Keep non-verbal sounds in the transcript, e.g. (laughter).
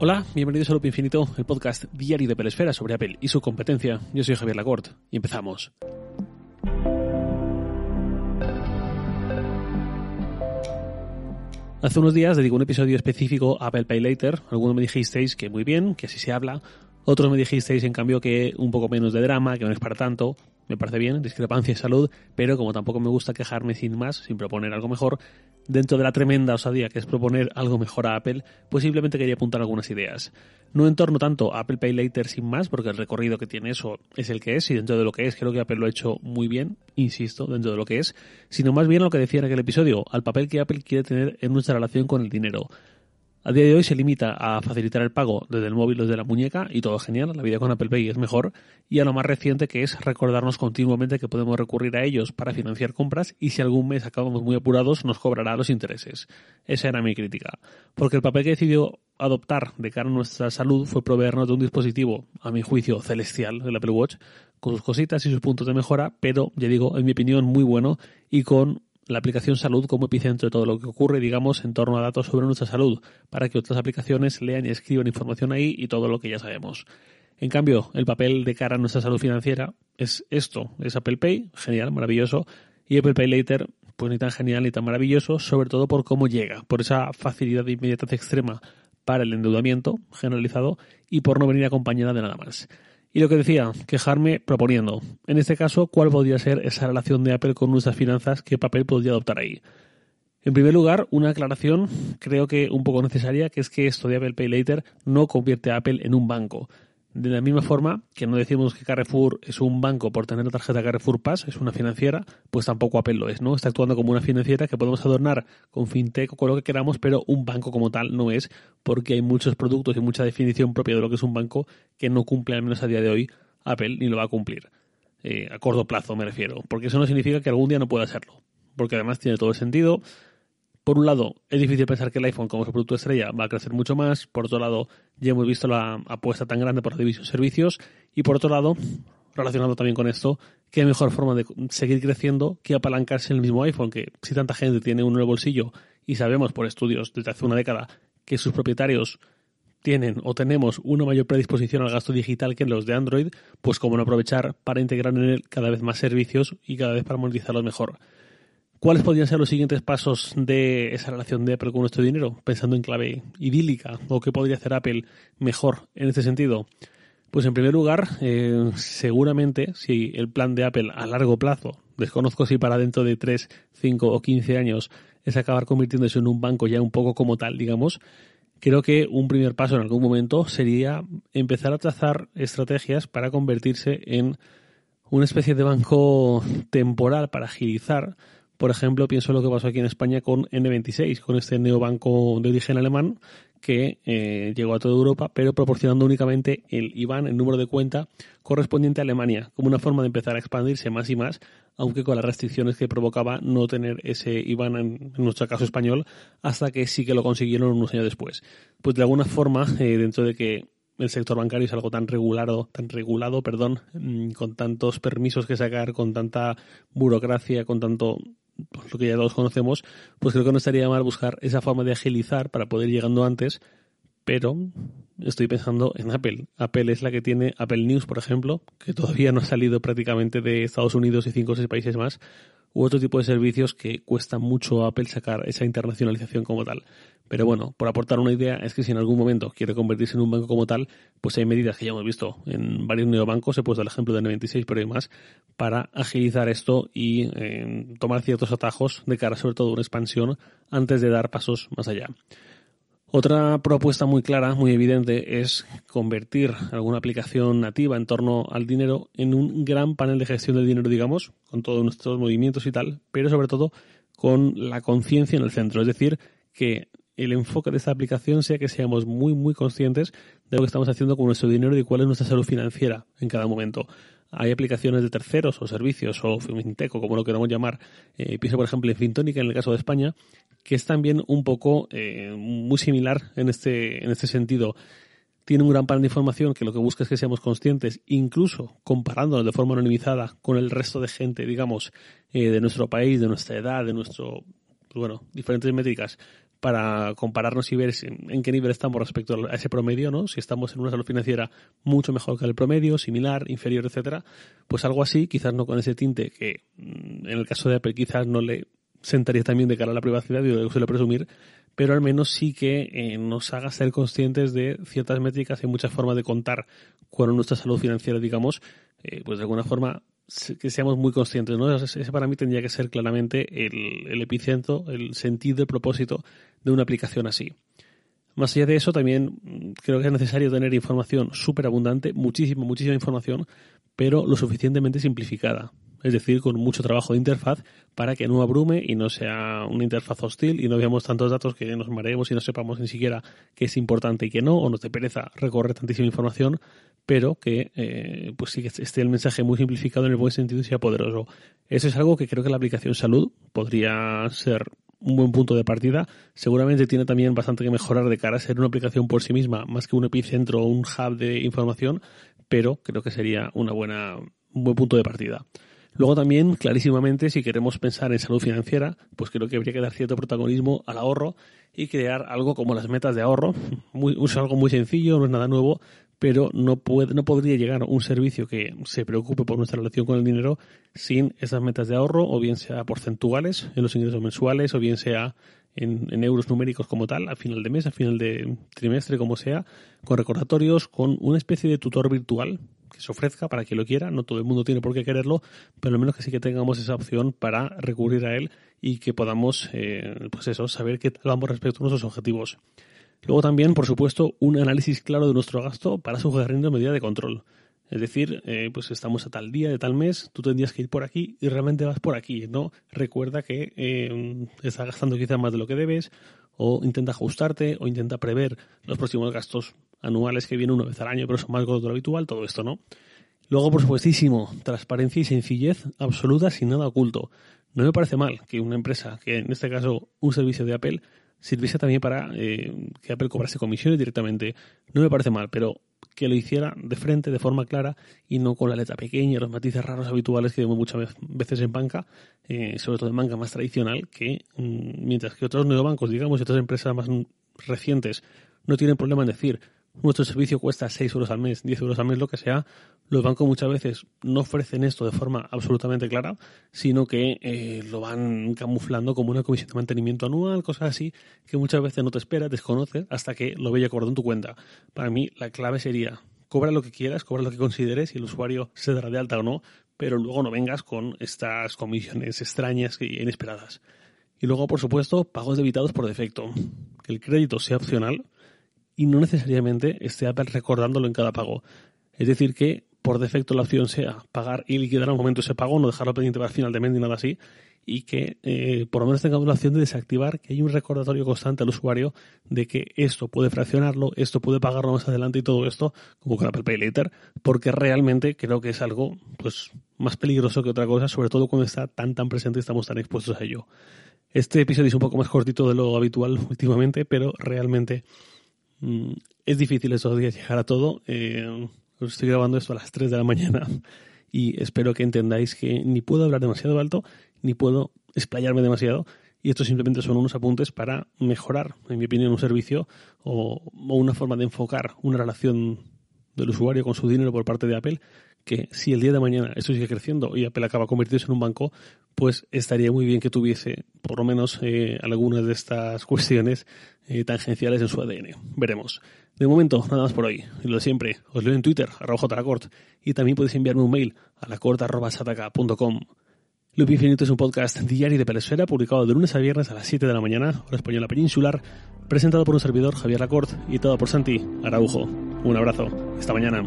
Hola, bienvenidos a Loop Infinito, el podcast diario de Pelesfera sobre Apple y su competencia. Yo soy Javier Lacorte y empezamos. Hace unos días dedico un episodio específico a Apple Pay Later. Algunos me dijisteis que muy bien, que así se habla. Otros me dijisteis, en cambio, que un poco menos de drama, que no es para tanto. Me parece bien, discrepancia y salud, pero como tampoco me gusta quejarme sin más, sin proponer algo mejor, dentro de la tremenda osadía que es proponer algo mejor a Apple, pues simplemente quería apuntar algunas ideas. No en torno tanto a Apple Pay Later sin más, porque el recorrido que tiene eso es el que es, y dentro de lo que es, creo que Apple lo ha hecho muy bien, insisto, dentro de lo que es, sino más bien lo que decía en aquel episodio, al papel que Apple quiere tener en nuestra relación con el dinero. A día de hoy se limita a facilitar el pago desde el móvil o desde la muñeca y todo genial, la vida con Apple Pay es mejor, y a lo más reciente que es recordarnos continuamente que podemos recurrir a ellos para financiar compras y si algún mes acabamos muy apurados nos cobrará los intereses. Esa era mi crítica, porque el papel que decidió adoptar de cara a nuestra salud fue proveernos de un dispositivo, a mi juicio, celestial, el Apple Watch, con sus cositas y sus puntos de mejora, pero, ya digo, en mi opinión, muy bueno y con la aplicación salud como epicentro de todo lo que ocurre, digamos, en torno a datos sobre nuestra salud, para que otras aplicaciones lean y escriban información ahí y todo lo que ya sabemos. En cambio, el papel de cara a nuestra salud financiera es esto, es Apple Pay, genial, maravilloso, y Apple Pay Later, pues ni tan genial ni tan maravilloso, sobre todo por cómo llega, por esa facilidad de inmediatez extrema para el endeudamiento generalizado y por no venir acompañada de nada más. Y lo que decía, quejarme proponiendo. En este caso, ¿cuál podría ser esa relación de Apple con nuestras finanzas? ¿Qué papel podría adoptar ahí? En primer lugar, una aclaración creo que un poco necesaria, que es que esto de Apple Pay Later no convierte a Apple en un banco. De la misma forma que no decimos que Carrefour es un banco por tener la tarjeta Carrefour Pass, es una financiera, pues tampoco Apple lo es, ¿no? Está actuando como una financiera que podemos adornar con fintech o con lo que queramos, pero un banco como tal no es, porque hay muchos productos y mucha definición propia de lo que es un banco que no cumple, al menos a día de hoy, Apple ni lo va a cumplir. Eh, a corto plazo me refiero, porque eso no significa que algún día no pueda hacerlo, porque además tiene todo el sentido por un lado, es difícil pensar que el iPhone como su producto estrella va a crecer mucho más. Por otro lado, ya hemos visto la apuesta tan grande por los servicios. Y por otro lado, relacionado también con esto, qué mejor forma de seguir creciendo que apalancarse el mismo iPhone, que si tanta gente tiene uno en el bolsillo y sabemos por estudios desde hace una década que sus propietarios tienen o tenemos una mayor predisposición al gasto digital que los de Android, pues cómo no aprovechar para integrar en él cada vez más servicios y cada vez para monetizarlos mejor. ¿Cuáles podrían ser los siguientes pasos de esa relación de Apple con nuestro dinero? Pensando en clave idílica, o qué podría hacer Apple mejor en este sentido. Pues en primer lugar, eh, seguramente si el plan de Apple a largo plazo, desconozco si para dentro de 3, 5 o 15 años es acabar convirtiéndose en un banco ya un poco como tal, digamos, creo que un primer paso en algún momento sería empezar a trazar estrategias para convertirse en una especie de banco temporal para agilizar por ejemplo, pienso en lo que pasó aquí en España con N26, con este neobanco de origen alemán que eh, llegó a toda Europa, pero proporcionando únicamente el IBAN, el número de cuenta correspondiente a Alemania, como una forma de empezar a expandirse más y más, aunque con las restricciones que provocaba no tener ese IBAN, en, nuestro caso español, hasta que sí que lo consiguieron unos años después. Pues de alguna forma, eh, dentro de que el sector bancario es algo tan regulado, tan regulado, perdón, mm, con tantos permisos que sacar, con tanta burocracia, con tanto lo que ya todos conocemos, pues creo que no estaría mal buscar esa forma de agilizar para poder ir llegando antes, pero estoy pensando en Apple. Apple es la que tiene Apple News, por ejemplo, que todavía no ha salido prácticamente de Estados Unidos y cinco o seis países más, u otro tipo de servicios que cuesta mucho a Apple sacar esa internacionalización como tal. Pero bueno, por aportar una idea, es que si en algún momento quiere convertirse en un banco como tal, pues hay medidas que ya hemos visto en varios neobancos, he puesto el ejemplo de N26, pero hay más, para agilizar esto y eh, tomar ciertos atajos de cara sobre todo a una expansión antes de dar pasos más allá. Otra propuesta muy clara, muy evidente, es convertir alguna aplicación nativa en torno al dinero en un gran panel de gestión del dinero, digamos, con todos nuestros movimientos y tal, pero sobre todo con la conciencia en el centro. Es decir, que el enfoque de esta aplicación sea que seamos muy, muy conscientes de lo que estamos haciendo con nuestro dinero y cuál es nuestra salud financiera en cada momento. Hay aplicaciones de terceros o servicios o fintech o como lo queramos llamar. Eh, pienso, por ejemplo, en Fintónica, en el caso de España, que es también un poco eh, muy similar en este, en este sentido. Tiene un gran panel de información que lo que busca es que seamos conscientes, incluso comparándonos de forma anonimizada con el resto de gente, digamos, eh, de nuestro país, de nuestra edad, de nuestro, bueno, diferentes métricas, para compararnos y ver en qué nivel estamos respecto a ese promedio, ¿no? Si estamos en una salud financiera mucho mejor que el promedio, similar, inferior, etcétera, pues algo así, quizás no con ese tinte que mm, en el caso de Apple quizás no le sentaría también de cara a la privacidad y lo suele presumir, pero al menos sí que eh, nos haga ser conscientes de ciertas métricas y muchas formas de contar con nuestra salud financiera, digamos, eh, pues de alguna forma que seamos muy conscientes, ¿no? Ese para mí tendría que ser claramente el, epicentro, el sentido, el propósito de una aplicación así. Más allá de eso, también mm, creo que es necesario tener información súper abundante, muchísima, muchísima información, pero lo suficientemente simplificada. Es decir, con mucho trabajo de interfaz para que no abrume y no sea una interfaz hostil y no veamos tantos datos que nos mareemos y no sepamos ni siquiera qué es importante y qué no, o nos te pereza recorrer tantísima información, pero que eh, pues sí que esté el mensaje muy simplificado en el buen sentido y sea poderoso. Eso es algo que creo que la aplicación salud podría ser un buen punto de partida. Seguramente tiene también bastante que mejorar de cara a ser una aplicación por sí misma, más que un epicentro o un hub de información, pero creo que sería una buena, un buen punto de partida. Luego también, clarísimamente, si queremos pensar en salud financiera, pues creo que habría que dar cierto protagonismo al ahorro y crear algo como las metas de ahorro. (laughs) Muy, es algo muy sencillo, no es nada nuevo, pero no, puede, no podría llegar un servicio que se preocupe por nuestra relación con el dinero sin esas metas de ahorro, o bien sea porcentuales en los ingresos mensuales, o bien sea en, en, euros numéricos como tal, a final de mes, a final de trimestre, como sea, con recordatorios, con una especie de tutor virtual que se ofrezca para quien lo quiera, no todo el mundo tiene por qué quererlo, pero al menos que sí que tengamos esa opción para recurrir a él y que podamos, eh, pues eso, saber qué tal vamos respecto a nuestros objetivos. Luego también, por supuesto, un análisis claro de nuestro gasto para sugerir medida de control. Es decir, eh, pues estamos a tal día de tal mes, tú tendrías que ir por aquí y realmente vas por aquí, ¿no? Recuerda que eh, estás gastando quizás más de lo que debes, o intenta ajustarte, o intenta prever los próximos gastos anuales que vienen una vez al año, pero son más gordos de lo habitual, todo esto, ¿no? Luego, por supuestísimo, transparencia y sencillez absoluta sin nada oculto. No me parece mal que una empresa, que en este caso un servicio de Apple, sirviese también para eh, que Apple cobrase comisiones directamente. No me parece mal, pero que lo hiciera de frente, de forma clara, y no con la letra pequeña los matices raros habituales que vemos muchas veces en banca, eh, sobre todo en banca más tradicional, que mm, mientras que otros neobancos, digamos, y otras empresas más recientes, no tienen problema en decir nuestro servicio cuesta 6 euros al mes, 10 euros al mes, lo que sea, los bancos muchas veces no ofrecen esto de forma absolutamente clara, sino que eh, lo van camuflando como una comisión de mantenimiento anual, cosas así, que muchas veces no te esperas, desconoces, hasta que lo veis acordado en tu cuenta. Para mí, la clave sería, cobra lo que quieras, cobra lo que consideres y el usuario se dará de alta o no, pero luego no vengas con estas comisiones extrañas e inesperadas. Y luego, por supuesto, pagos debitados por defecto. Que el crédito sea opcional, y no necesariamente esté Apple recordándolo en cada pago. Es decir, que por defecto la opción sea pagar y liquidar al momento ese pago, no dejarlo pendiente para el final de mes ni nada así, y que eh, por lo menos tengamos la opción de desactivar que hay un recordatorio constante al usuario de que esto puede fraccionarlo, esto puede pagarlo más adelante y todo esto, como con Apple Pay Later, porque realmente creo que es algo pues más peligroso que otra cosa, sobre todo cuando está tan tan presente y estamos tan expuestos a ello. Este episodio es un poco más cortito de lo habitual últimamente, pero realmente es difícil estos días llegar a todo. Eh, estoy grabando esto a las 3 de la mañana (laughs) y espero que entendáis que ni puedo hablar demasiado alto ni puedo explayarme demasiado. Y esto simplemente son unos apuntes para mejorar, en mi opinión, un servicio o una forma de enfocar una relación del usuario con su dinero por parte de Apple que si el día de mañana esto sigue creciendo y Apple acaba convirtiéndose en un banco, pues estaría muy bien que tuviese por lo menos eh, algunas de estas (laughs) cuestiones eh, tangenciales en su ADN. Veremos. De momento, nada más por hoy. Y lo de siempre, os leo en Twitter, arroba y también podéis enviarme un mail a lacort.sataka.com. Loop Infinito es un podcast diario de Pelesfera, publicado de lunes a viernes a las 7 de la mañana, hora española peninsular, presentado por un servidor, Javier Lacort, y todo por Santi Araujo. Un abrazo. Hasta mañana.